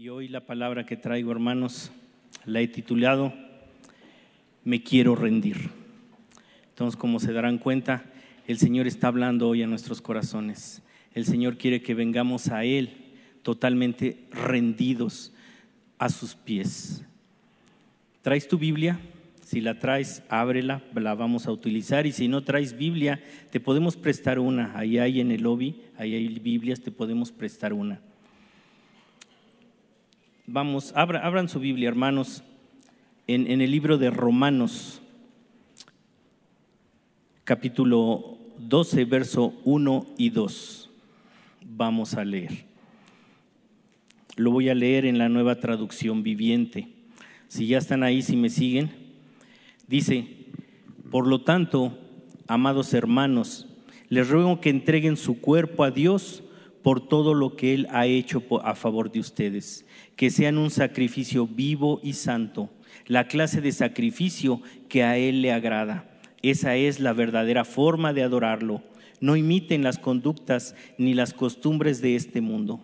Y hoy la palabra que traigo, hermanos, la he titulado Me quiero rendir. Entonces, como se darán cuenta, el Señor está hablando hoy a nuestros corazones. El Señor quiere que vengamos a Él totalmente rendidos a sus pies. ¿Traes tu Biblia? Si la traes, ábrela, la vamos a utilizar. Y si no traes Biblia, te podemos prestar una. Ahí hay en el lobby, ahí hay Biblias, te podemos prestar una. Vamos, abran su Biblia, hermanos, en, en el libro de Romanos, capítulo 12, verso 1 y 2. Vamos a leer. Lo voy a leer en la nueva traducción viviente. Si ya están ahí, si me siguen. Dice, por lo tanto, amados hermanos, les ruego que entreguen su cuerpo a Dios por todo lo que Él ha hecho a favor de ustedes, que sean un sacrificio vivo y santo, la clase de sacrificio que a Él le agrada. Esa es la verdadera forma de adorarlo. No imiten las conductas ni las costumbres de este mundo.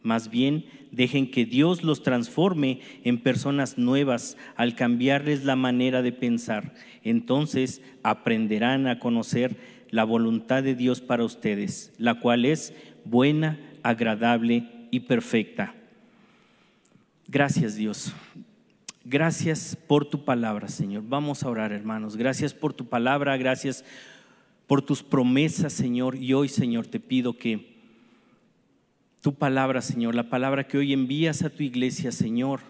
Más bien, dejen que Dios los transforme en personas nuevas al cambiarles la manera de pensar. Entonces aprenderán a conocer la voluntad de Dios para ustedes, la cual es buena, agradable y perfecta. Gracias Dios. Gracias por tu palabra, Señor. Vamos a orar, hermanos. Gracias por tu palabra, gracias por tus promesas, Señor. Y hoy, Señor, te pido que tu palabra, Señor, la palabra que hoy envías a tu iglesia, Señor,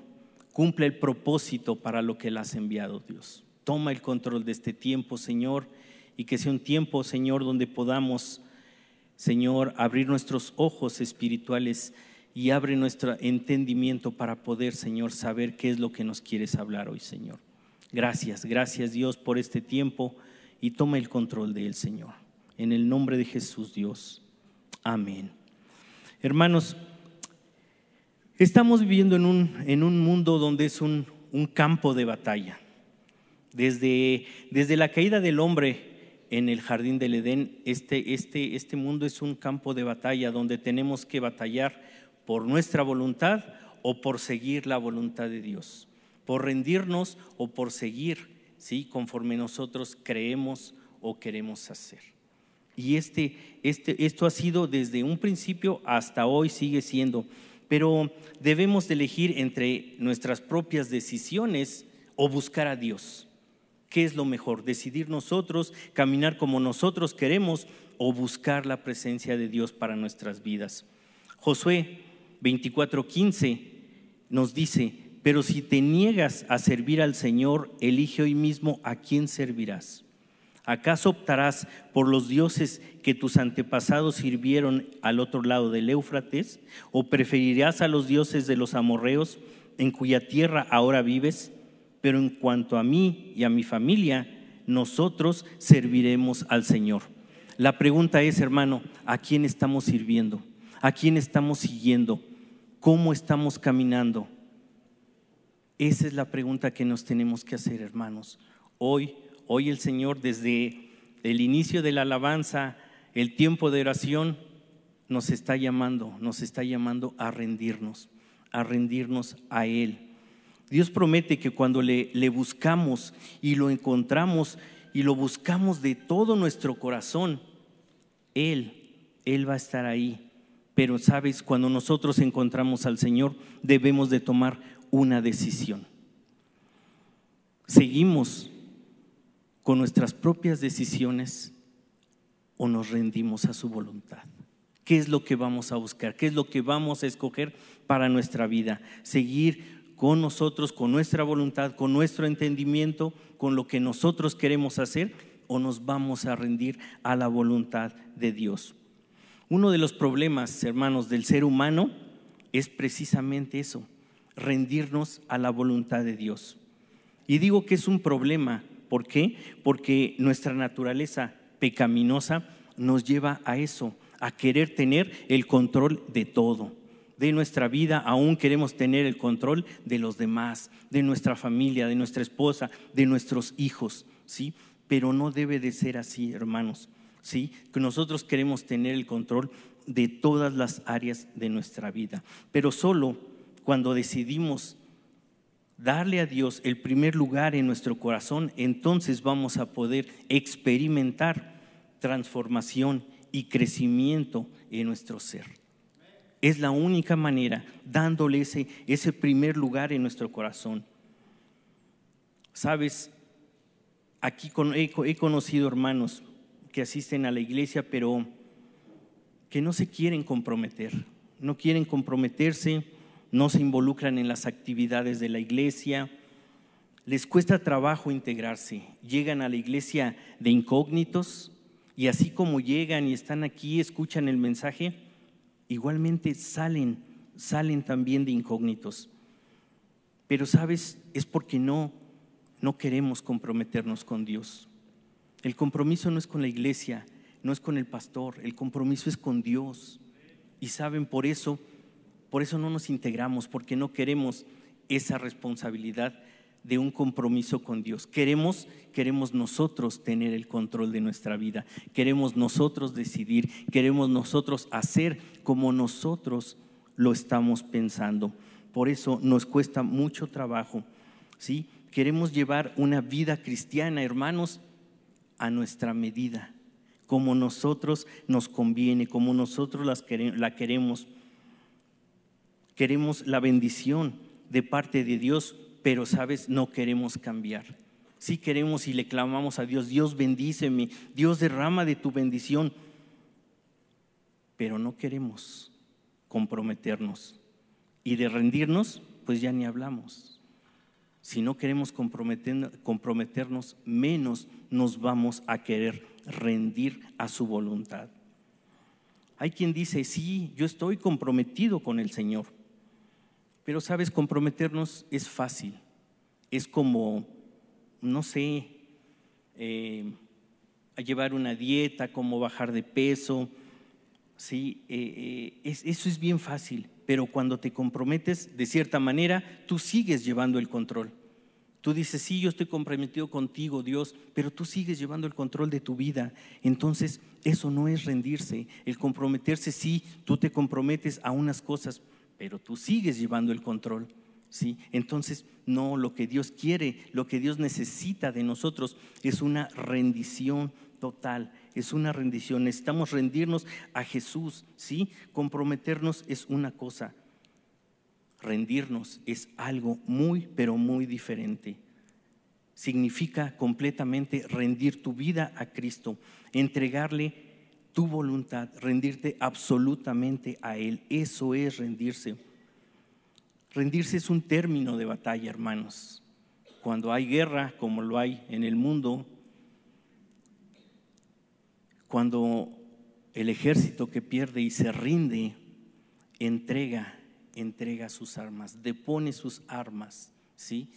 cumple el propósito para lo que la has enviado, Dios. Toma el control de este tiempo, Señor, y que sea un tiempo, Señor, donde podamos, Señor, abrir nuestros ojos espirituales y abre nuestro entendimiento para poder, Señor, saber qué es lo que nos quieres hablar hoy, Señor. Gracias, gracias Dios por este tiempo y toma el control de él, Señor. En el nombre de Jesús, Dios. Amén. Hermanos, estamos viviendo en un, en un mundo donde es un, un campo de batalla. Desde, desde, la caída del hombre en el jardín del Edén, este, este, este mundo es un campo de batalla donde tenemos que batallar por nuestra voluntad o por seguir la voluntad de Dios, por rendirnos o por seguir, ¿sí? conforme nosotros creemos o queremos hacer. Y este, este, esto ha sido desde un principio hasta hoy, sigue siendo. Pero debemos de elegir entre nuestras propias decisiones o buscar a Dios. ¿Qué es lo mejor? ¿Decidir nosotros, caminar como nosotros queremos o buscar la presencia de Dios para nuestras vidas? Josué 24:15 nos dice, pero si te niegas a servir al Señor, elige hoy mismo a quién servirás ¿Acaso optarás por los dioses que tus antepasados sirvieron al otro lado del Éufrates? ¿O preferirás a los dioses de los amorreos en cuya tierra ahora vives? Pero en cuanto a mí y a mi familia, nosotros serviremos al Señor. La pregunta es, hermano, ¿a quién estamos sirviendo? ¿A quién estamos siguiendo? ¿Cómo estamos caminando? Esa es la pregunta que nos tenemos que hacer, hermanos. Hoy Hoy el Señor desde el inicio de la alabanza, el tiempo de oración, nos está llamando, nos está llamando a rendirnos, a rendirnos a Él. Dios promete que cuando le, le buscamos y lo encontramos y lo buscamos de todo nuestro corazón, Él, Él va a estar ahí. Pero sabes, cuando nosotros encontramos al Señor, debemos de tomar una decisión. Seguimos con nuestras propias decisiones o nos rendimos a su voluntad? ¿Qué es lo que vamos a buscar? ¿Qué es lo que vamos a escoger para nuestra vida? ¿Seguir con nosotros, con nuestra voluntad, con nuestro entendimiento, con lo que nosotros queremos hacer o nos vamos a rendir a la voluntad de Dios? Uno de los problemas, hermanos, del ser humano es precisamente eso, rendirnos a la voluntad de Dios. Y digo que es un problema ¿Por qué? Porque nuestra naturaleza pecaminosa nos lleva a eso, a querer tener el control de todo. De nuestra vida aún queremos tener el control de los demás, de nuestra familia, de nuestra esposa, de nuestros hijos, ¿sí? Pero no debe de ser así, hermanos, ¿sí? Que nosotros queremos tener el control de todas las áreas de nuestra vida, pero solo cuando decidimos darle a Dios el primer lugar en nuestro corazón, entonces vamos a poder experimentar transformación y crecimiento en nuestro ser. Es la única manera, dándole ese, ese primer lugar en nuestro corazón. Sabes, aquí he conocido hermanos que asisten a la iglesia, pero que no se quieren comprometer, no quieren comprometerse, no se involucran en las actividades de la iglesia, les cuesta trabajo integrarse, llegan a la iglesia de incógnitos y así como llegan y están aquí, escuchan el mensaje, igualmente salen, salen también de incógnitos. Pero sabes, es porque no, no queremos comprometernos con Dios. El compromiso no es con la iglesia, no es con el pastor, el compromiso es con Dios. Y saben, por eso, por eso no nos integramos, porque no queremos esa responsabilidad de un compromiso con Dios. Queremos, queremos nosotros tener el control de nuestra vida, queremos nosotros decidir, queremos nosotros hacer como nosotros lo estamos pensando. Por eso nos cuesta mucho trabajo, ¿sí? Queremos llevar una vida cristiana, hermanos, a nuestra medida como nosotros nos conviene, como nosotros la queremos. Queremos la bendición de parte de Dios, pero sabes, no queremos cambiar. Sí queremos y le clamamos a Dios, Dios bendíceme, Dios derrama de tu bendición, pero no queremos comprometernos. Y de rendirnos, pues ya ni hablamos. Si no queremos comprometernos, menos nos vamos a querer rendir a su voluntad. Hay quien dice, sí, yo estoy comprometido con el Señor, pero sabes, comprometernos es fácil, es como, no sé, eh, llevar una dieta, como bajar de peso, sí, eh, eh, eso es bien fácil, pero cuando te comprometes, de cierta manera, tú sigues llevando el control. Tú dices, sí, yo estoy comprometido contigo, Dios, pero tú sigues llevando el control de tu vida. Entonces, eso no es rendirse. El comprometerse, sí, tú te comprometes a unas cosas, pero tú sigues llevando el control. ¿sí? Entonces, no, lo que Dios quiere, lo que Dios necesita de nosotros es una rendición total, es una rendición. Necesitamos rendirnos a Jesús, ¿sí? Comprometernos es una cosa, rendirnos es algo muy, pero muy diferente. Significa completamente rendir tu vida a Cristo, entregarle tu voluntad, rendirte absolutamente a Él. Eso es rendirse. Rendirse es un término de batalla, hermanos. Cuando hay guerra, como lo hay en el mundo, cuando el ejército que pierde y se rinde, entrega entrega sus armas, depone sus armas, ¿sí?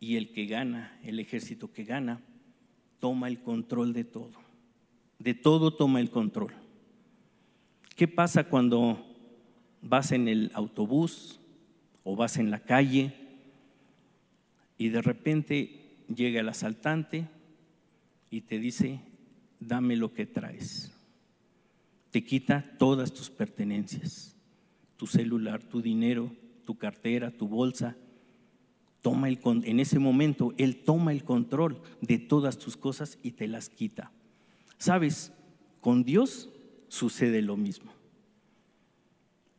Y el que gana, el ejército que gana, toma el control de todo. De todo toma el control. ¿Qué pasa cuando vas en el autobús o vas en la calle y de repente llega el asaltante y te dice, dame lo que traes? Te quita todas tus pertenencias tu celular, tu dinero, tu cartera, tu bolsa. Toma el, en ese momento, Él toma el control de todas tus cosas y te las quita. ¿Sabes? Con Dios sucede lo mismo.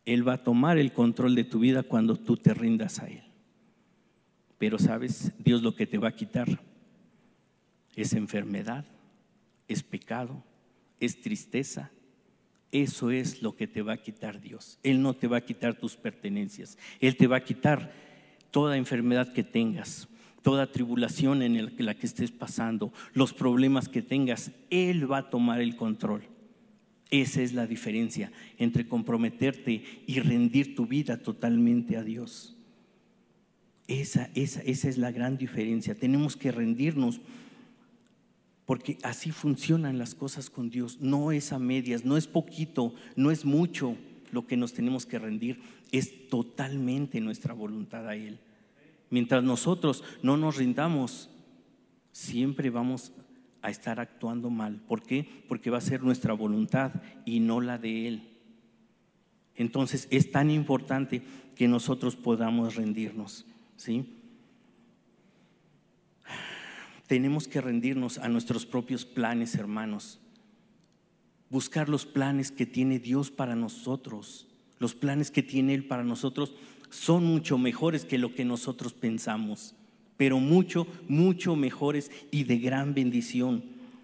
Él va a tomar el control de tu vida cuando tú te rindas a Él. Pero sabes, Dios lo que te va a quitar es enfermedad, es pecado, es tristeza, eso es lo que te va a quitar Dios. Él no te va a quitar tus pertenencias. Él te va a quitar toda enfermedad que tengas, toda tribulación en la que estés pasando, los problemas que tengas. Él va a tomar el control. Esa es la diferencia entre comprometerte y rendir tu vida totalmente a Dios. Esa, esa, esa es la gran diferencia. Tenemos que rendirnos porque así funcionan las cosas con Dios. No es a medias, no es poquito, no es mucho lo que nos tenemos que rendir, es totalmente nuestra voluntad a Él. Mientras nosotros no nos rindamos, siempre vamos a estar actuando mal. ¿Por qué? Porque va a ser nuestra voluntad y no la de Él. Entonces es tan importante que nosotros podamos rendirnos, ¿sí? Tenemos que rendirnos a nuestros propios planes, hermanos. Buscar los planes que tiene Dios para nosotros. Los planes que tiene Él para nosotros son mucho mejores que lo que nosotros pensamos, pero mucho, mucho mejores y de gran bendición.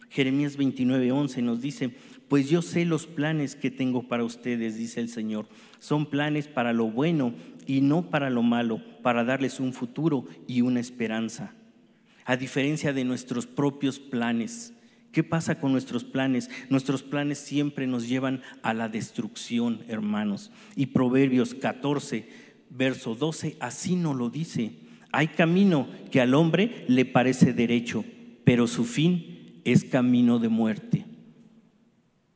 Jeremías 29, 11 nos dice, pues yo sé los planes que tengo para ustedes, dice el Señor. Son planes para lo bueno y no para lo malo, para darles un futuro y una esperanza a diferencia de nuestros propios planes. ¿Qué pasa con nuestros planes? Nuestros planes siempre nos llevan a la destrucción, hermanos. Y Proverbios 14, verso 12, así nos lo dice. Hay camino que al hombre le parece derecho, pero su fin es camino de muerte.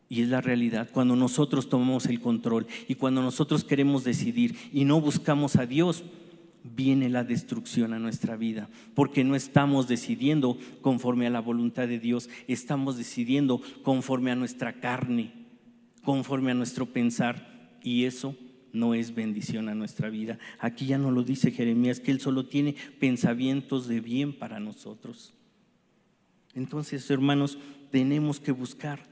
Y es la realidad. Cuando nosotros tomamos el control y cuando nosotros queremos decidir y no buscamos a Dios, viene la destrucción a nuestra vida, porque no estamos decidiendo conforme a la voluntad de Dios, estamos decidiendo conforme a nuestra carne, conforme a nuestro pensar, y eso no es bendición a nuestra vida. Aquí ya no lo dice Jeremías, que Él solo tiene pensamientos de bien para nosotros. Entonces, hermanos, tenemos que buscar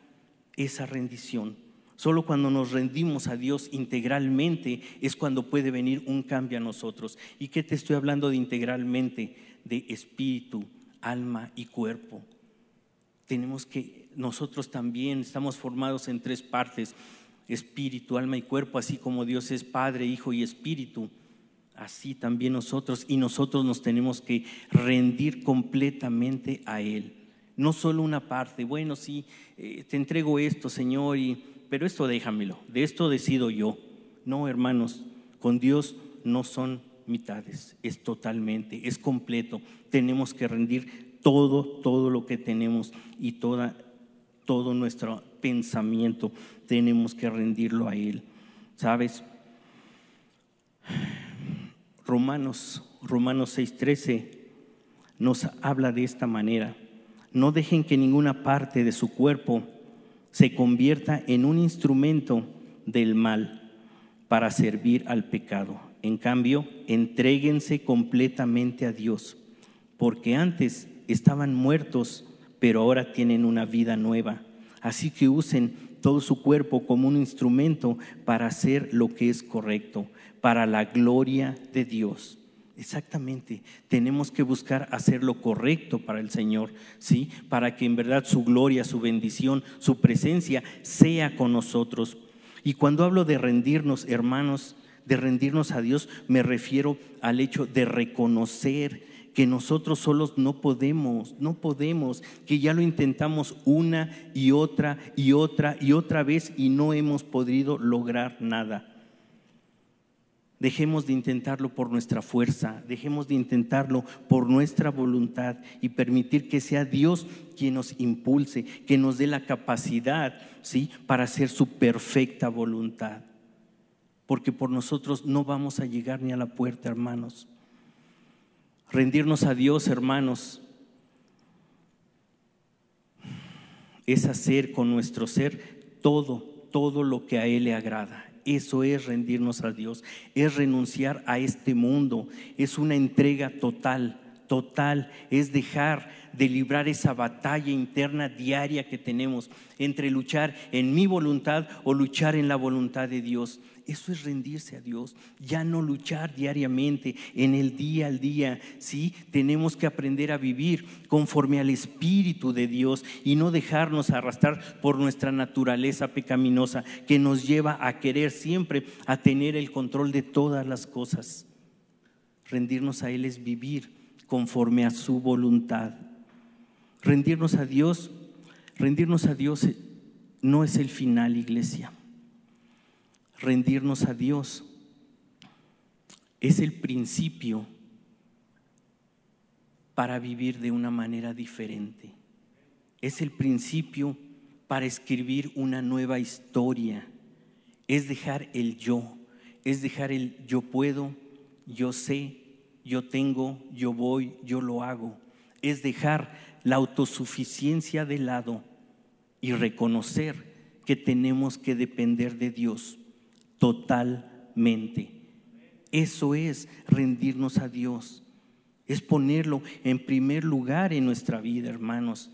esa rendición Solo cuando nos rendimos a Dios integralmente es cuando puede venir un cambio a nosotros. ¿Y qué te estoy hablando de integralmente? De espíritu, alma y cuerpo. Tenemos que, nosotros también estamos formados en tres partes, espíritu, alma y cuerpo, así como Dios es Padre, Hijo y Espíritu. Así también nosotros, y nosotros nos tenemos que rendir completamente a Él. No solo una parte, bueno, sí, eh, te entrego esto, Señor, y pero esto déjamelo, de esto decido yo. No, hermanos, con Dios no son mitades, es totalmente, es completo. Tenemos que rendir todo, todo lo que tenemos y toda, todo nuestro pensamiento, tenemos que rendirlo a Él. ¿Sabes? Romanos, Romanos 6:13 nos habla de esta manera. No dejen que ninguna parte de su cuerpo se convierta en un instrumento del mal para servir al pecado. En cambio, entréguense completamente a Dios, porque antes estaban muertos, pero ahora tienen una vida nueva. Así que usen todo su cuerpo como un instrumento para hacer lo que es correcto, para la gloria de Dios. Exactamente, tenemos que buscar hacer lo correcto para el Señor, ¿sí? Para que en verdad su gloria, su bendición, su presencia sea con nosotros. Y cuando hablo de rendirnos, hermanos, de rendirnos a Dios, me refiero al hecho de reconocer que nosotros solos no podemos, no podemos, que ya lo intentamos una y otra y otra y otra vez y no hemos podido lograr nada. Dejemos de intentarlo por nuestra fuerza, dejemos de intentarlo por nuestra voluntad y permitir que sea Dios quien nos impulse, que nos dé la capacidad, ¿sí? para hacer su perfecta voluntad. Porque por nosotros no vamos a llegar ni a la puerta, hermanos. Rendirnos a Dios, hermanos, es hacer con nuestro ser todo, todo lo que a Él le agrada. Eso es rendirnos a Dios, es renunciar a este mundo, es una entrega total, total, es dejar de librar esa batalla interna diaria que tenemos entre luchar en mi voluntad o luchar en la voluntad de Dios. Eso es rendirse a Dios, ya no luchar diariamente en el día al día. Sí, tenemos que aprender a vivir conforme al Espíritu de Dios y no dejarnos arrastrar por nuestra naturaleza pecaminosa que nos lleva a querer siempre a tener el control de todas las cosas. Rendirnos a Él es vivir conforme a su voluntad. Rendirnos a Dios, rendirnos a Dios no es el final, iglesia rendirnos a Dios es el principio para vivir de una manera diferente. Es el principio para escribir una nueva historia. Es dejar el yo, es dejar el yo puedo, yo sé, yo tengo, yo voy, yo lo hago. Es dejar la autosuficiencia de lado y reconocer que tenemos que depender de Dios totalmente. Eso es rendirnos a Dios. Es ponerlo en primer lugar en nuestra vida, hermanos.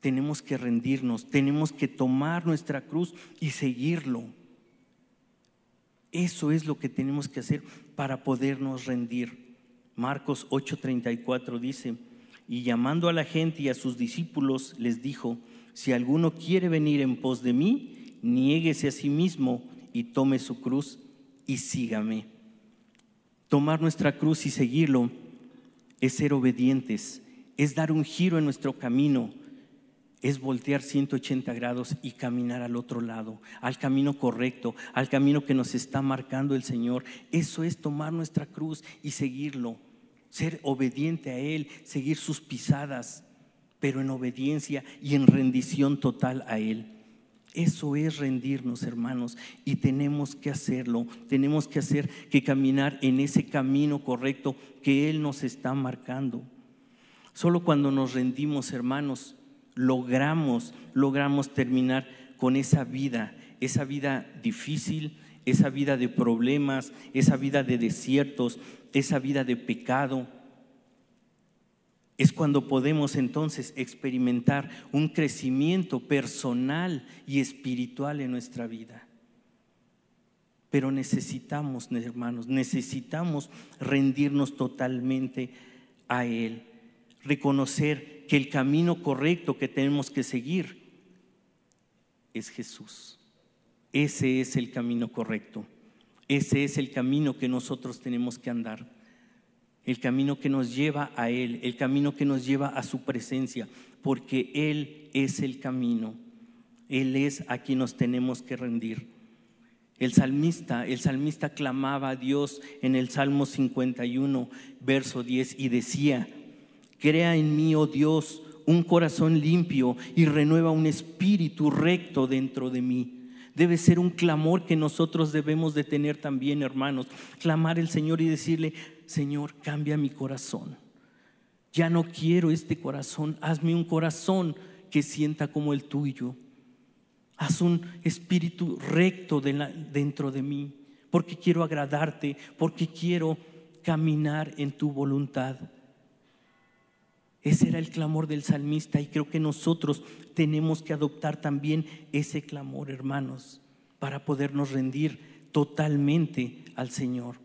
Tenemos que rendirnos, tenemos que tomar nuestra cruz y seguirlo. Eso es lo que tenemos que hacer para podernos rendir. Marcos 8:34 dice, y llamando a la gente y a sus discípulos les dijo, si alguno quiere venir en pos de mí, niéguese a sí mismo y tome su cruz y sígame. Tomar nuestra cruz y seguirlo es ser obedientes, es dar un giro en nuestro camino, es voltear 180 grados y caminar al otro lado, al camino correcto, al camino que nos está marcando el Señor. Eso es tomar nuestra cruz y seguirlo ser obediente a Él, seguir sus pisadas, pero en obediencia y en rendición total a Él. Eso es rendirnos, hermanos, y tenemos que hacerlo. Tenemos que hacer que caminar en ese camino correcto que Él nos está marcando. Solo cuando nos rendimos, hermanos, logramos, logramos terminar con esa vida, esa vida difícil, esa vida de problemas, esa vida de desiertos, esa vida de pecado, es cuando podemos entonces experimentar un crecimiento personal y espiritual en nuestra vida. Pero necesitamos, hermanos, necesitamos rendirnos totalmente a Él, reconocer que el camino correcto que tenemos que seguir es Jesús. Ese es el camino correcto. Ese es el camino que nosotros tenemos que andar. El camino que nos lleva a Él, el camino que nos lleva a su presencia, porque Él es el camino. Él es a quien nos tenemos que rendir. El salmista, el salmista clamaba a Dios en el Salmo 51, verso 10 y decía, crea en mí, oh Dios, un corazón limpio y renueva un espíritu recto dentro de mí. Debe ser un clamor que nosotros debemos de tener también, hermanos. Clamar al Señor y decirle, Señor, cambia mi corazón. Ya no quiero este corazón. Hazme un corazón que sienta como el tuyo. Haz un espíritu recto dentro de mí, porque quiero agradarte, porque quiero caminar en tu voluntad. Ese era el clamor del salmista y creo que nosotros tenemos que adoptar también ese clamor, hermanos, para podernos rendir totalmente al Señor.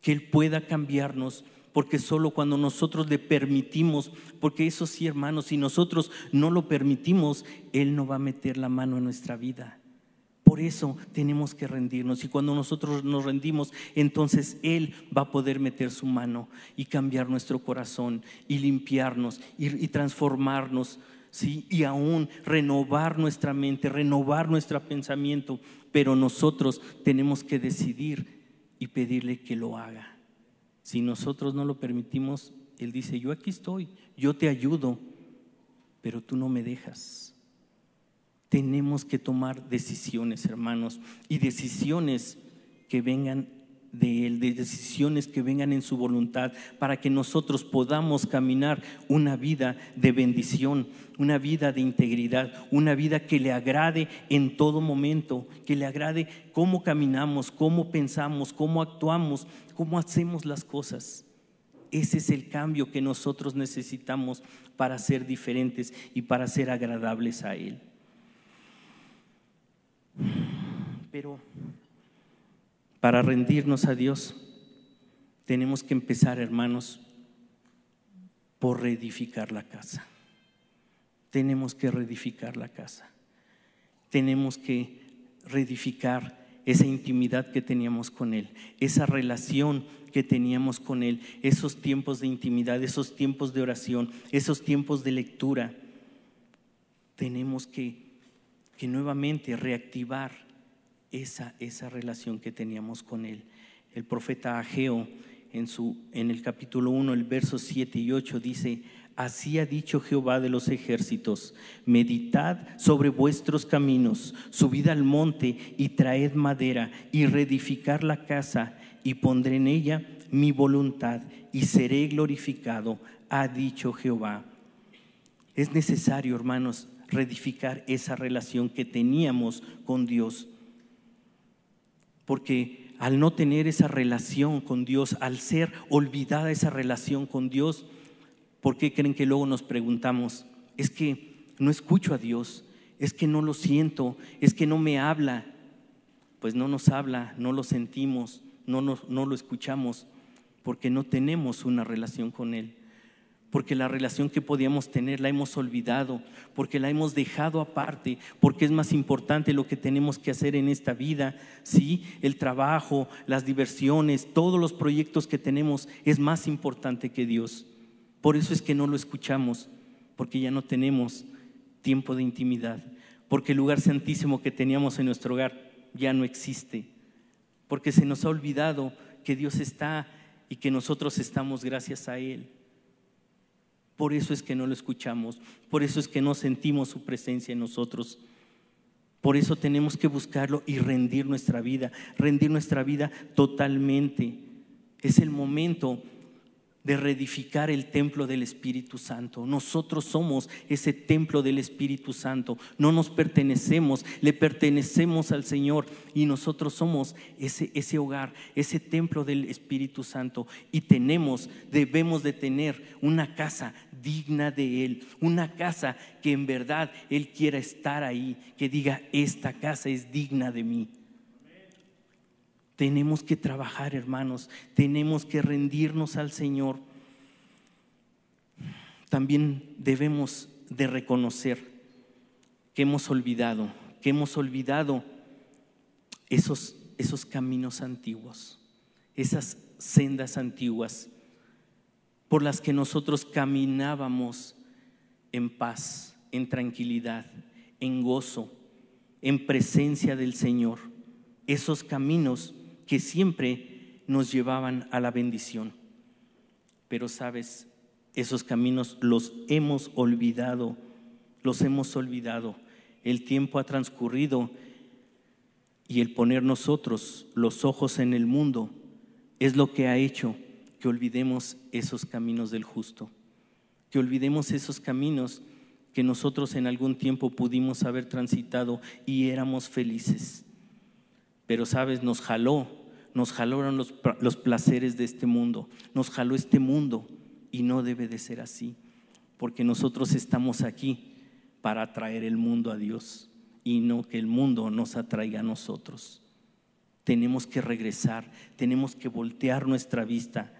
Que Él pueda cambiarnos, porque solo cuando nosotros le permitimos, porque eso sí, hermanos, si nosotros no lo permitimos, Él no va a meter la mano en nuestra vida. Por eso tenemos que rendirnos y cuando nosotros nos rendimos, entonces Él va a poder meter su mano y cambiar nuestro corazón y limpiarnos y, transformarnos. ¿sí? Y aún renovar nuestra mente, renovar nuestro pensamiento, pero nosotros tenemos que decidir y pedirle que lo haga. Si nosotros no lo permitimos, Él dice, yo aquí estoy, yo te ayudo, pero tú no me dejas. Tenemos que tomar decisiones, hermanos, y decisiones que vengan de Él, de decisiones que vengan en su voluntad, para que nosotros podamos caminar una vida de bendición, una vida de integridad, una vida que le agrade en todo momento, que le agrade cómo caminamos, cómo pensamos, cómo actuamos, cómo hacemos las cosas. Ese es el cambio que nosotros necesitamos para ser diferentes y para ser agradables a Él. Pero para rendirnos a Dios, tenemos que empezar, hermanos, por reedificar la casa. Tenemos que reedificar la casa. Tenemos que reedificar esa intimidad que teníamos con Él, esa relación que teníamos con Él, esos tiempos de intimidad, esos tiempos de oración, esos tiempos de lectura. Tenemos que que nuevamente reactivar esa, esa relación que teníamos con Él. El profeta Ageo en, su, en el capítulo 1, el verso 7 y 8 dice, Así ha dicho Jehová de los ejércitos, meditad sobre vuestros caminos, subid al monte y traed madera y reedificar la casa y pondré en ella mi voluntad y seré glorificado, ha dicho Jehová. Es necesario, hermanos, reedificar esa relación que teníamos con Dios. Porque al no tener esa relación con Dios, al ser olvidada esa relación con Dios, ¿por qué creen que luego nos preguntamos? Es que no escucho a Dios, es que no lo siento, es que no me habla. Pues no nos habla, no lo sentimos, no, no lo escuchamos, porque no tenemos una relación con Él porque la relación que podíamos tener la hemos olvidado, porque la hemos dejado aparte, porque es más importante lo que tenemos que hacer en esta vida, sí, el trabajo, las diversiones, todos los proyectos que tenemos es más importante que Dios. Por eso es que no lo escuchamos, porque ya no tenemos tiempo de intimidad, porque el lugar santísimo que teníamos en nuestro hogar ya no existe, porque se nos ha olvidado que Dios está y que nosotros estamos gracias a Él. Por eso es que no lo escuchamos, por eso es que no sentimos su presencia en nosotros. Por eso tenemos que buscarlo y rendir nuestra vida, rendir nuestra vida totalmente. Es el momento de reedificar el templo del Espíritu Santo. Nosotros somos ese templo del Espíritu Santo. No nos pertenecemos, le pertenecemos al Señor y nosotros somos ese, ese hogar, ese templo del Espíritu Santo. Y tenemos, debemos de tener una casa digna de Él, una casa que en verdad Él quiera estar ahí, que diga, esta casa es digna de mí. Tenemos que trabajar, hermanos, tenemos que rendirnos al Señor. También debemos de reconocer que hemos olvidado, que hemos olvidado esos, esos caminos antiguos, esas sendas antiguas por las que nosotros caminábamos en paz, en tranquilidad, en gozo, en presencia del Señor. Esos caminos que siempre nos llevaban a la bendición. Pero sabes, esos caminos los hemos olvidado, los hemos olvidado. El tiempo ha transcurrido y el poner nosotros los ojos en el mundo es lo que ha hecho que olvidemos esos caminos del justo, que olvidemos esos caminos que nosotros en algún tiempo pudimos haber transitado y éramos felices. Pero sabes, nos jaló, nos jalaron los, los placeres de este mundo, nos jaló este mundo y no debe de ser así, porque nosotros estamos aquí para atraer el mundo a Dios y no que el mundo nos atraiga a nosotros. Tenemos que regresar, tenemos que voltear nuestra vista,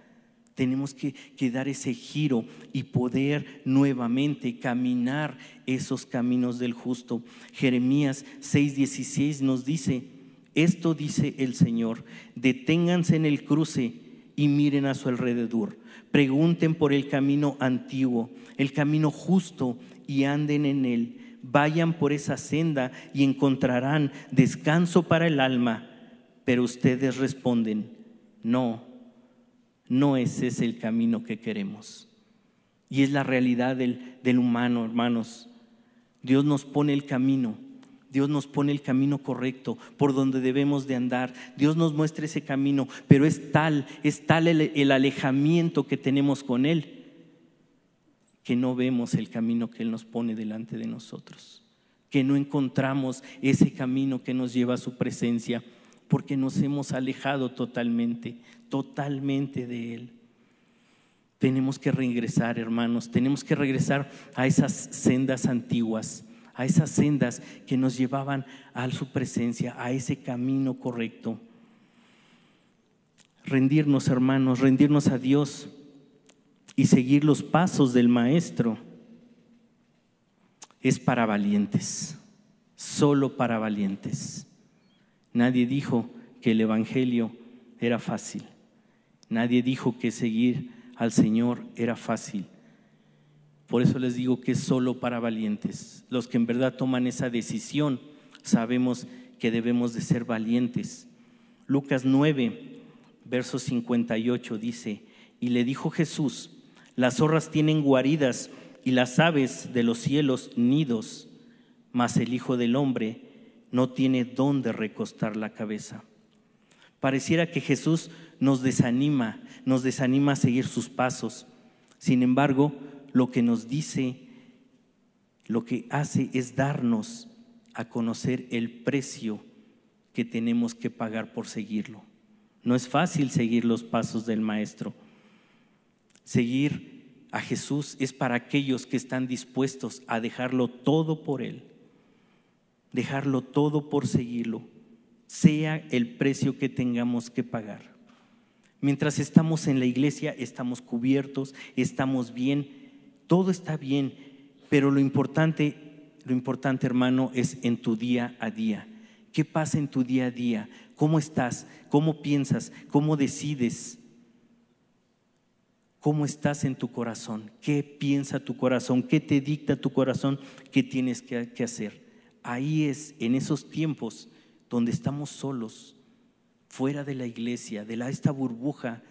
tenemos que, que, dar ese giro y poder nuevamente caminar esos caminos del justo. Jeremías 6:16 nos dice, esto dice el Señor, deténganse en el cruce y miren a su alrededor. Pregunten por el camino antiguo, el camino justo y anden en él. Vayan por esa senda y encontrarán descanso para el alma. Pero ustedes responden, no, no ese es el camino que queremos. Y es la realidad del, del humano, hermanos. Dios nos pone el camino Dios nos pone el camino correcto por donde debemos de andar. Dios nos muestra ese camino, pero es tal, es tal el, alejamiento que tenemos con Él que no vemos el camino que Él nos pone delante de nosotros, que no encontramos ese camino que nos lleva a su presencia, porque nos hemos alejado totalmente, totalmente de Él. Tenemos que regresar, hermanos, tenemos que regresar a esas sendas antiguas a esas sendas que nos llevaban a su presencia, a ese camino correcto. Rendirnos, hermanos, rendirnos a Dios y seguir los pasos del Maestro es para valientes, solo para valientes. Nadie dijo que el Evangelio era fácil. Nadie dijo que seguir al Señor era fácil. Por eso les digo que es solo para valientes. Los que en verdad toman esa decisión sabemos que debemos de ser valientes. Lucas 9, verso 58 dice, y le dijo Jesús, las zorras tienen guaridas y las aves de los cielos nidos, mas el Hijo del Hombre no tiene dónde recostar la cabeza. Pareciera que Jesús nos desanima, nos desanima a seguir sus pasos. Sin embargo, lo que nos dice, lo que hace es darnos a conocer el precio que tenemos que pagar por seguirlo. No es fácil seguir los pasos del Maestro. Seguir a Jesús es para aquellos que están dispuestos a dejarlo todo por Él, dejarlo todo por seguirlo, sea el precio que tengamos que pagar. Mientras estamos en la iglesia, estamos cubiertos, estamos bien, todo está bien, pero lo importante, lo importante hermano, es en tu día a día. ¿Qué pasa en tu día a día? ¿Cómo estás? ¿Cómo piensas? ¿Cómo decides? ¿Cómo estás en tu corazón? ¿Qué piensa tu corazón? ¿Qué te dicta tu corazón? ¿Qué tienes que, hacer? Ahí es, en esos tiempos donde estamos solos, fuera de la iglesia, de la, esta burbuja,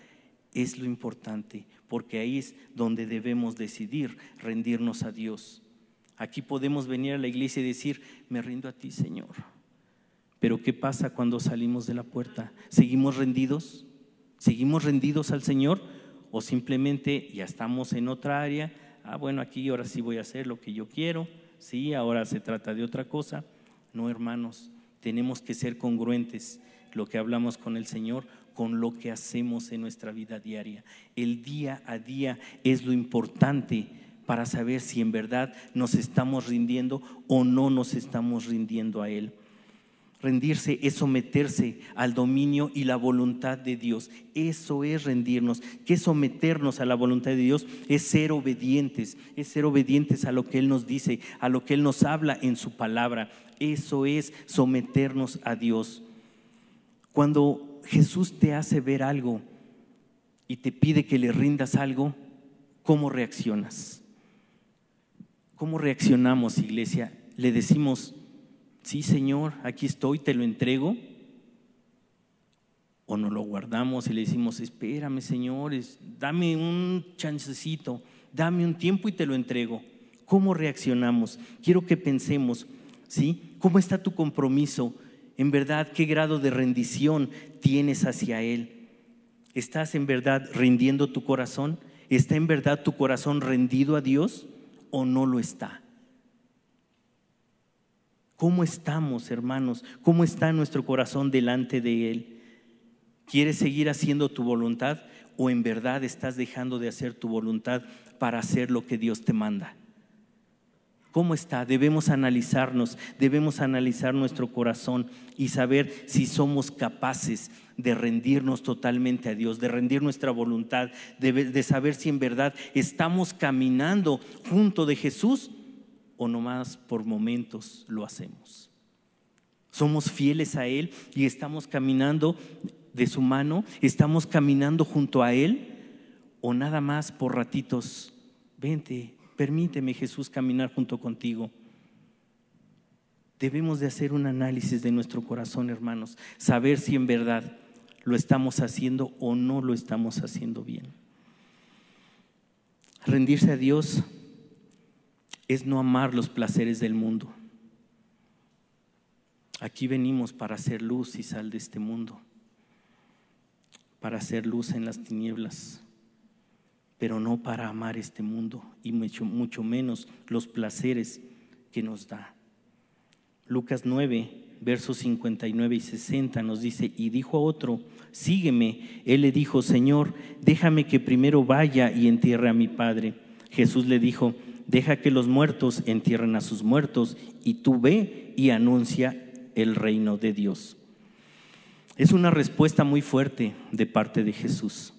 es lo importante, porque ahí es donde debemos decidir rendirnos a Dios. Aquí podemos venir a la iglesia y decir, me rindo a ti, Señor. Pero ¿qué pasa cuando salimos de la puerta? ¿Seguimos rendidos? ¿Seguimos rendidos al Señor? ¿O simplemente ya estamos en otra área? Ah, bueno, aquí ahora sí voy a hacer lo que yo quiero. Sí, ahora se trata de otra cosa. No, hermanos, tenemos que ser congruentes lo que hablamos con el Señor con lo que hacemos en nuestra vida diaria. El día a día es lo importante para saber si en verdad nos estamos rindiendo o no nos estamos rindiendo a Él. Rendirse es someterse al dominio y la voluntad de Dios. Eso es rendirnos. Que someternos a la voluntad de Dios es ser obedientes, es ser obedientes a lo que Él nos dice, a lo que Él nos habla en su palabra. Eso es someternos a Dios. Cuando Jesús te hace ver algo y te pide que le rindas algo, ¿cómo reaccionas? ¿Cómo reaccionamos, iglesia? Le decimos, sí Señor, aquí estoy, te lo entrego. O nos lo guardamos y le decimos, espérame Señor, dame un chancecito, dame un tiempo y te lo entrego. ¿Cómo reaccionamos? Quiero que pensemos, ¿sí? ¿Cómo está tu compromiso? En verdad, ¿qué grado de rendición tienes hacia Él? ¿Estás en verdad rindiendo tu corazón? ¿Está en verdad tu corazón rendido a Dios o no lo está? ¿Cómo estamos, hermanos? ¿Cómo está nuestro corazón delante de Él? ¿Quieres seguir haciendo tu voluntad o en verdad estás dejando de hacer tu voluntad para hacer lo que Dios te manda? ¿Cómo está? Debemos analizarnos, debemos analizar nuestro corazón y saber si somos capaces de rendirnos totalmente a Dios, de rendir nuestra voluntad, de, saber si en verdad estamos caminando junto de Jesús o nomás por momentos lo hacemos. Somos fieles a Él y estamos caminando de su mano, estamos caminando junto a Él o nada más por ratitos. Vente, permíteme Jesús caminar junto contigo. Debemos de hacer un análisis de nuestro corazón, hermanos, saber si en verdad lo estamos haciendo o no lo estamos haciendo bien. Rendirse a Dios es no amar los placeres del mundo. Aquí venimos para hacer luz y sal de este mundo, para hacer luz en las tinieblas, pero no para amar este mundo y mucho, mucho menos los placeres que nos da. Lucas 9, versos 59 y 60 nos dice, y dijo a otro, sígueme. Él le dijo, Señor, déjame que primero vaya y entierre a mi padre. Jesús le dijo, deja que los muertos entierren a sus muertos y tú ve y anuncia el reino de Dios. Es una respuesta muy fuerte de parte de Jesús.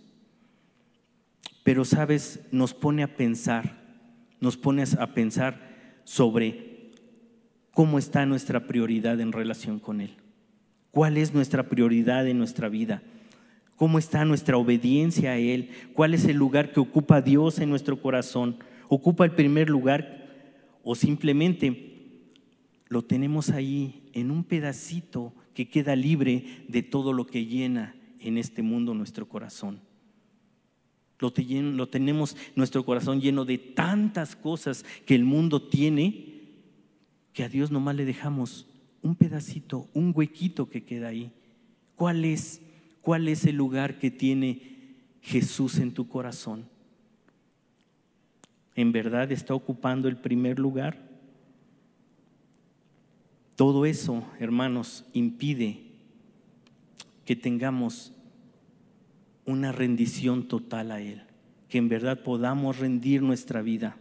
Pero, sabes, nos pone a pensar, nos pone a pensar sobre cómo está nuestra prioridad en relación con Él. ¿Cuál es nuestra prioridad en nuestra vida? ¿Cómo está nuestra obediencia a Él? ¿Cuál es el lugar que ocupa Dios en nuestro corazón? ocupa el primer lugar o simplemente lo tenemos ahí en un pedacito que queda libre de todo lo que llena en este mundo nuestro corazón. Lo, lo tenemos nuestro corazón lleno de tantas cosas que el mundo tiene que a Dios nomás le dejamos un pedacito, un huequito que queda ahí. ¿Cuál es? ¿Cuál es el lugar que tiene Jesús en tu corazón? en verdad está ocupando el primer lugar? Todo eso, hermanos, impide que tengamos una rendición total a Él, que en verdad podamos rendir nuestra vida.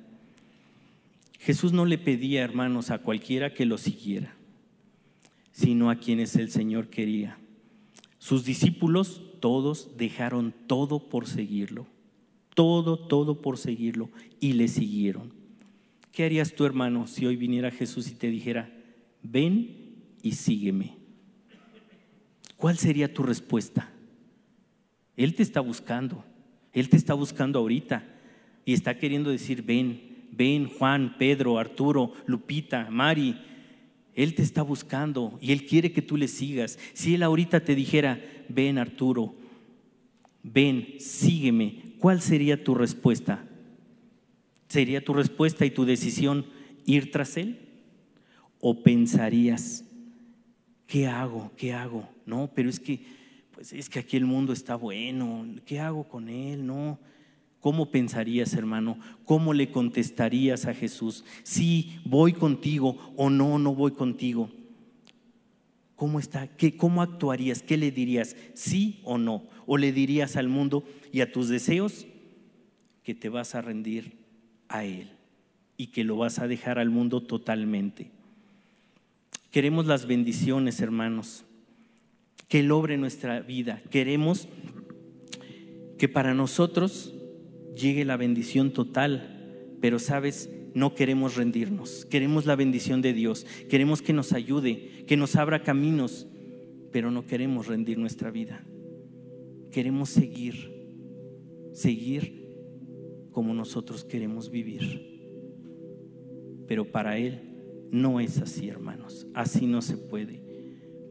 Jesús no le pedía, hermanos, a cualquiera que lo siguiera, sino a quienes el Señor quería. Sus discípulos todos dejaron todo por seguirlo, todo, todo por seguirlo y le siguieron. ¿Qué harías tú, hermano, si hoy viniera Jesús y te dijera, ven y sígueme? ¿Cuál sería tu respuesta? Él te está buscando, Él te está buscando ahorita y está queriendo decir, ven, ven Juan, Pedro, Arturo, Lupita, Mari. Él te está buscando y Él quiere que tú le sigas. Si Él ahorita te dijera, ven Arturo, ven, sígueme, ¿cuál sería tu respuesta? ¿Sería tu respuesta y tu decisión ir tras Él? ¿O pensarías, ¿qué hago? ¿Qué hago? No, pero es que, pues es que aquí el mundo está bueno, ¿qué hago con Él? No. ¿Cómo pensarías, hermano? ¿Cómo le contestarías a Jesús? Sí, voy contigo o no, no voy contigo. ¿Cómo está? ¿Qué, ¿Cómo actuarías? ¿Qué le dirías? ¿Sí o no? ¿O le dirías al mundo y a tus deseos que te vas a rendir a Él y que lo vas a dejar al mundo totalmente? Queremos las bendiciones, hermanos, que Él nuestra vida. Queremos que para nosotros llegue la bendición total, pero sabes, no queremos rendirnos, queremos la bendición de Dios, queremos que nos ayude, que nos abra caminos, pero no queremos rendir nuestra vida. Queremos seguir, seguir como nosotros queremos vivir. Pero para Él no es así, hermanos, así no se puede.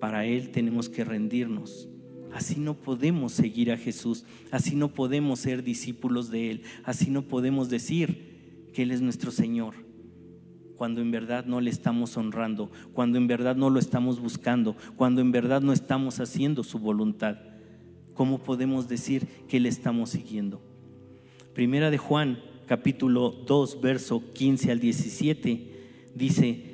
Para Él tenemos que rendirnos. Así no podemos seguir a Jesús, así no podemos ser discípulos de Él, así no podemos decir, que Él es nuestro Señor, cuando en verdad no le estamos honrando, cuando en verdad no lo estamos buscando, cuando en verdad no estamos haciendo su voluntad. ¿Cómo podemos decir que le estamos siguiendo? Primera de Juan, capítulo 2, verso 15 al 17, dice,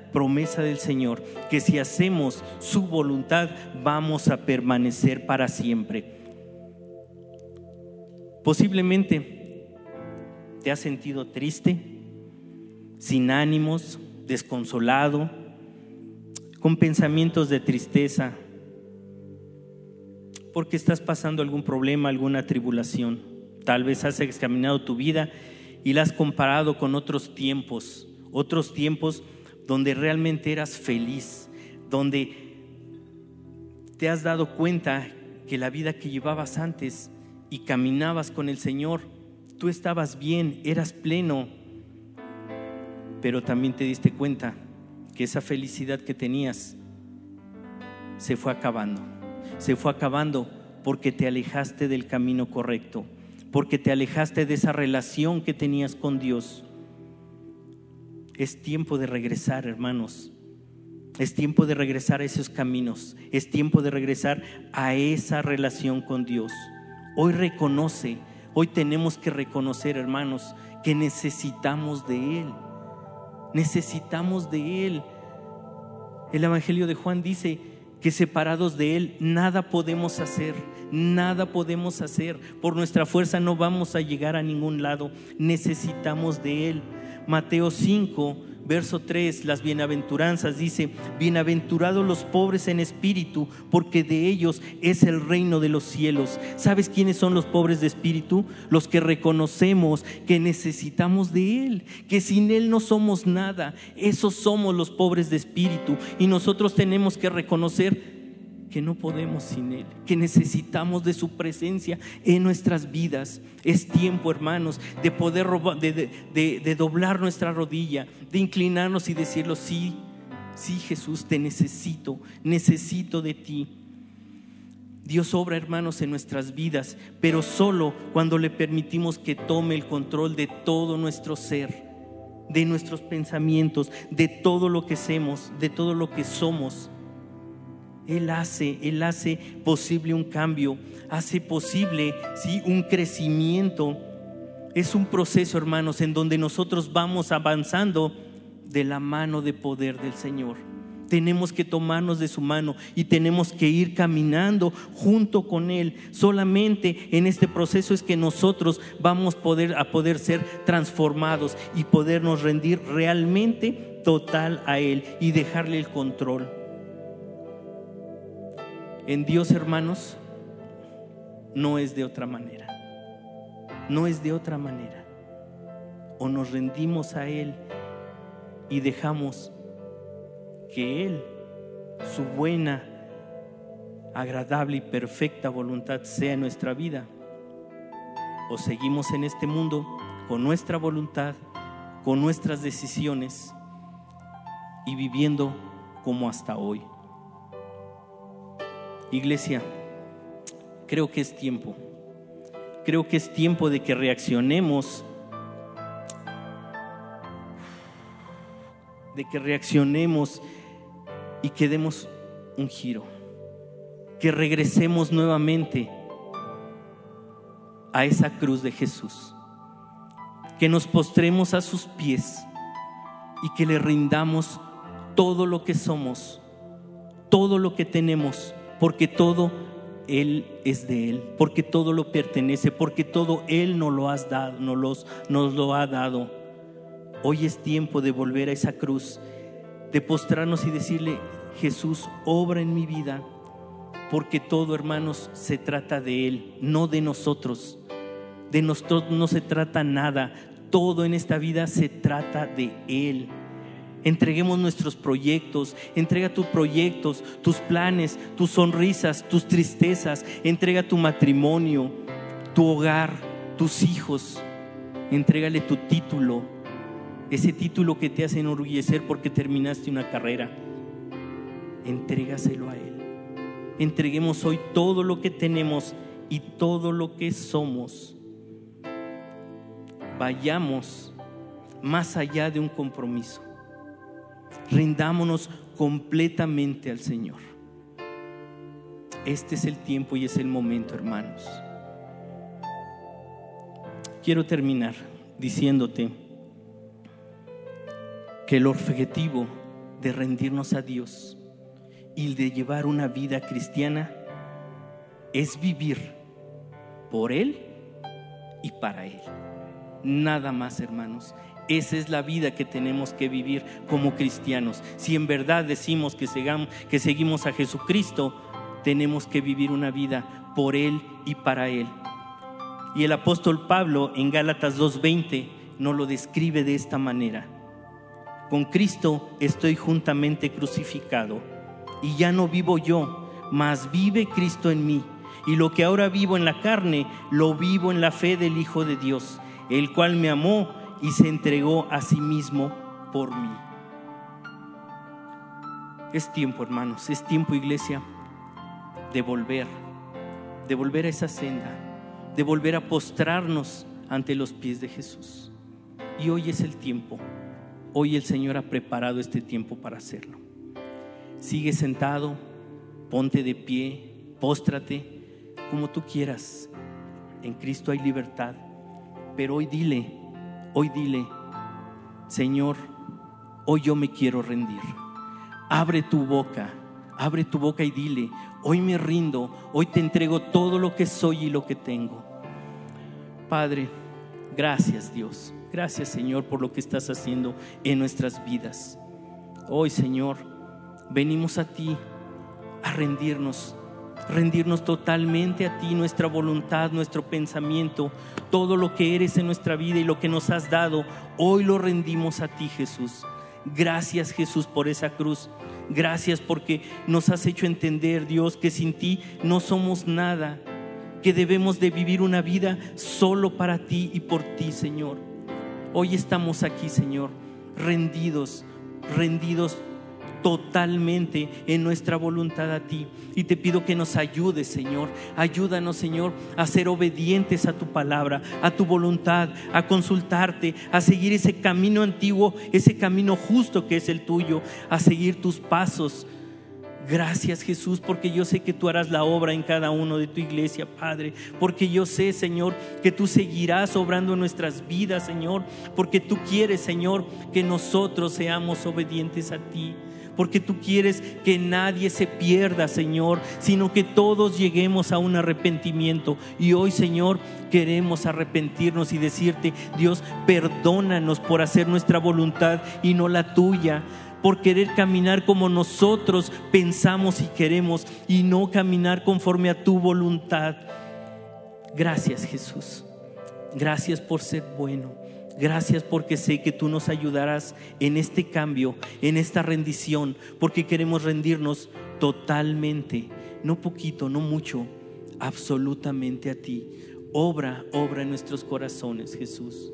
promesa del Señor, que si hacemos su voluntad vamos a permanecer para siempre. Posiblemente ¿Te has sentido triste, sin ánimos, desconsolado, con pensamientos de tristeza? Porque estás pasando algún problema, alguna tribulación. Tal vez has examinado tu vida y la has comparado con otros tiempos, otros tiempos donde realmente eras feliz, donde te has dado cuenta que la vida que llevabas antes y caminabas con el Señor tú estabas bien, eras pleno, pero también te diste cuenta que esa felicidad que tenías se fue acabando. Se fue acabando porque te alejaste del camino correcto, porque te alejaste de esa relación que tenías con Dios. Es tiempo de regresar, hermanos. Es tiempo de regresar a esos caminos. Es tiempo de regresar a esa relación con Dios. Hoy reconoce Hoy tenemos que reconocer, hermanos, que necesitamos de Él. Necesitamos de Él. El Evangelio de Juan dice que separados de Él nada podemos hacer, nada podemos hacer. Por nuestra fuerza no vamos a llegar a ningún lado. Necesitamos de Él. Mateo 5, verso 3, las bienaventuranzas, dice, bienaventurados los pobres en espíritu, porque de ellos es el reino de los cielos. ¿Sabes quiénes son los pobres de espíritu? Los que reconocemos que necesitamos de Él, que sin Él no somos nada. Esos somos los pobres de espíritu y nosotros tenemos que reconocer que no podemos sin Él, que necesitamos de su presencia en nuestras vidas. Es tiempo, hermanos, de poder de, doblar nuestra rodilla, de inclinarnos y decirlo, sí, sí Jesús, te necesito, necesito de ti. Dios obra, hermanos, en nuestras vidas, pero solo cuando le permitimos que tome el control de todo nuestro ser, de nuestros pensamientos, de todo lo que hacemos, de todo lo que somos. Él hace, Él hace posible un cambio, hace posible, sí, un crecimiento. Es un proceso, hermanos, en donde nosotros vamos avanzando de la mano de poder del Señor tenemos que tomarnos de su mano y tenemos que ir caminando junto con Él. Solamente en este proceso es que nosotros vamos a poder ser transformados y podernos rendir realmente total a Él y dejarle el control. En Dios, hermanos, no es de otra manera. No es de otra manera. O nos rendimos a Él y dejamos que Él, su buena, agradable y perfecta voluntad sea en nuestra vida. O seguimos en este mundo con nuestra voluntad, con nuestras decisiones y viviendo como hasta hoy. Iglesia, creo que es tiempo. Creo que es tiempo de que reaccionemos. De que reaccionemos y que demos un giro, que regresemos nuevamente a esa cruz de Jesús, que nos postremos a sus pies y que le rindamos todo lo que somos, todo lo que tenemos, porque todo Él es de Él, porque todo lo pertenece, porque todo Él nos lo, has dado, nos, nos lo ha dado. Hoy es tiempo de volver a esa cruz de postrarnos y decirle, Jesús, obra en mi vida, porque todo, hermanos, se trata de Él, no de nosotros. De nosotros no se trata nada, todo en esta vida se trata de Él. Entreguemos nuestros proyectos, entrega tus proyectos, tus planes, tus sonrisas, tus tristezas, entrega tu matrimonio, tu hogar, tus hijos, entrégale tu título, ese título que te hace enorgullecer porque terminaste una carrera. Entrégaselo a Él. Entreguemos hoy todo lo que tenemos y todo lo que somos. Vayamos más allá de un compromiso. Rindámonos completamente al Señor. Este es el tiempo y es el momento, hermanos. Quiero terminar diciéndote, que el objetivo de rendirnos a Dios y de llevar una vida cristiana es vivir por Él y para Él. Nada más, hermanos. Esa es la vida que tenemos que vivir como cristianos. Si en verdad decimos que, que seguimos a Jesucristo, tenemos que vivir una vida por Él y para Él. Y el apóstol Pablo en Gálatas 2.20 nos lo describe de esta manera. Con Cristo estoy juntamente crucificado y ya no vivo yo, mas vive Cristo en mí. Y lo que ahora vivo en la carne, lo vivo en la fe del Hijo de Dios, el cual me amó y se entregó a sí mismo por mí. Es tiempo, hermanos, es tiempo, iglesia, de volver, de volver a esa senda, de volver a postrarnos ante los pies de Jesús. Y hoy es el tiempo. Hoy el Señor ha preparado este tiempo para hacerlo. Sigue sentado, ponte de pie, póstrate, como tú quieras. En Cristo hay libertad. Pero hoy dile, hoy dile, Señor, hoy yo me quiero rendir. Abre tu boca, abre tu boca y dile, hoy me rindo, hoy te entrego todo lo que soy y lo que tengo. Padre, gracias Dios. Gracias Señor por lo que estás haciendo en nuestras vidas. Hoy Señor, venimos a ti a rendirnos, rendirnos totalmente a ti, nuestra voluntad, nuestro pensamiento, todo lo que eres en nuestra vida y lo que nos has dado, hoy lo rendimos a ti Jesús. Gracias Jesús por esa cruz. Gracias porque nos has hecho entender, Dios, que sin ti no somos nada, que debemos de vivir una vida solo para ti y por ti, Señor. Hoy estamos aquí, Señor, rendidos, rendidos totalmente en nuestra voluntad a ti. Y te pido que nos ayudes, Señor. Ayúdanos, Señor, a ser obedientes a tu palabra, a tu voluntad, a consultarte, a seguir ese camino antiguo, ese camino justo que es el tuyo, a seguir tus pasos. Gracias Jesús, porque yo sé que tú harás la obra en cada uno de tu iglesia, Padre. Porque yo sé, Señor, que tú seguirás obrando en nuestras vidas, Señor. Porque tú quieres, Señor, que nosotros seamos obedientes a ti porque tú quieres que nadie se pierda, Señor, sino que todos lleguemos a un arrepentimiento. Y hoy, Señor, queremos arrepentirnos y decirte, Dios, perdónanos por hacer nuestra voluntad y no la tuya por querer caminar como nosotros pensamos y queremos y no caminar conforme a tu voluntad. Gracias Jesús. Gracias por ser bueno. Gracias porque sé que tú nos ayudarás en este cambio, en esta rendición, porque queremos rendirnos totalmente, no poquito, no mucho, absolutamente a ti. Obra, obra en nuestros corazones, Jesús.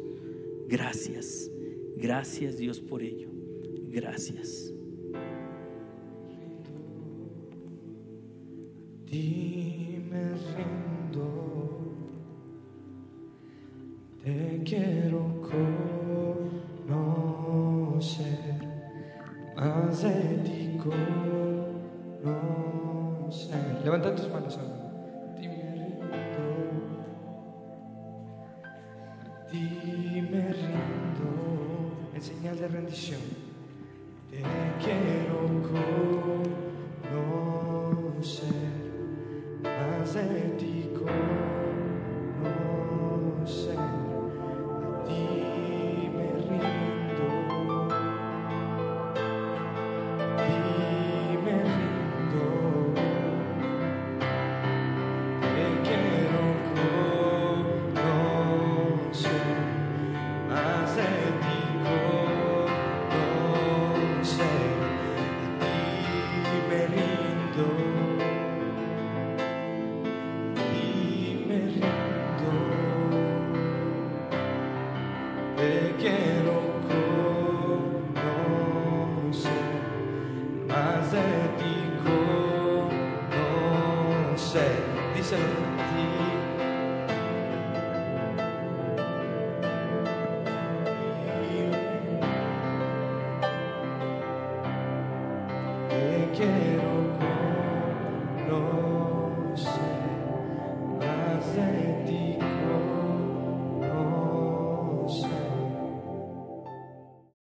Gracias, gracias Dios por ello. Gracias. Dime te quiero conocer, más de ti conocer. Levanta tus manos ahora. Dime rindo, dime rindo, en señal de rendición. Te quiero conocer, más de ti conocer.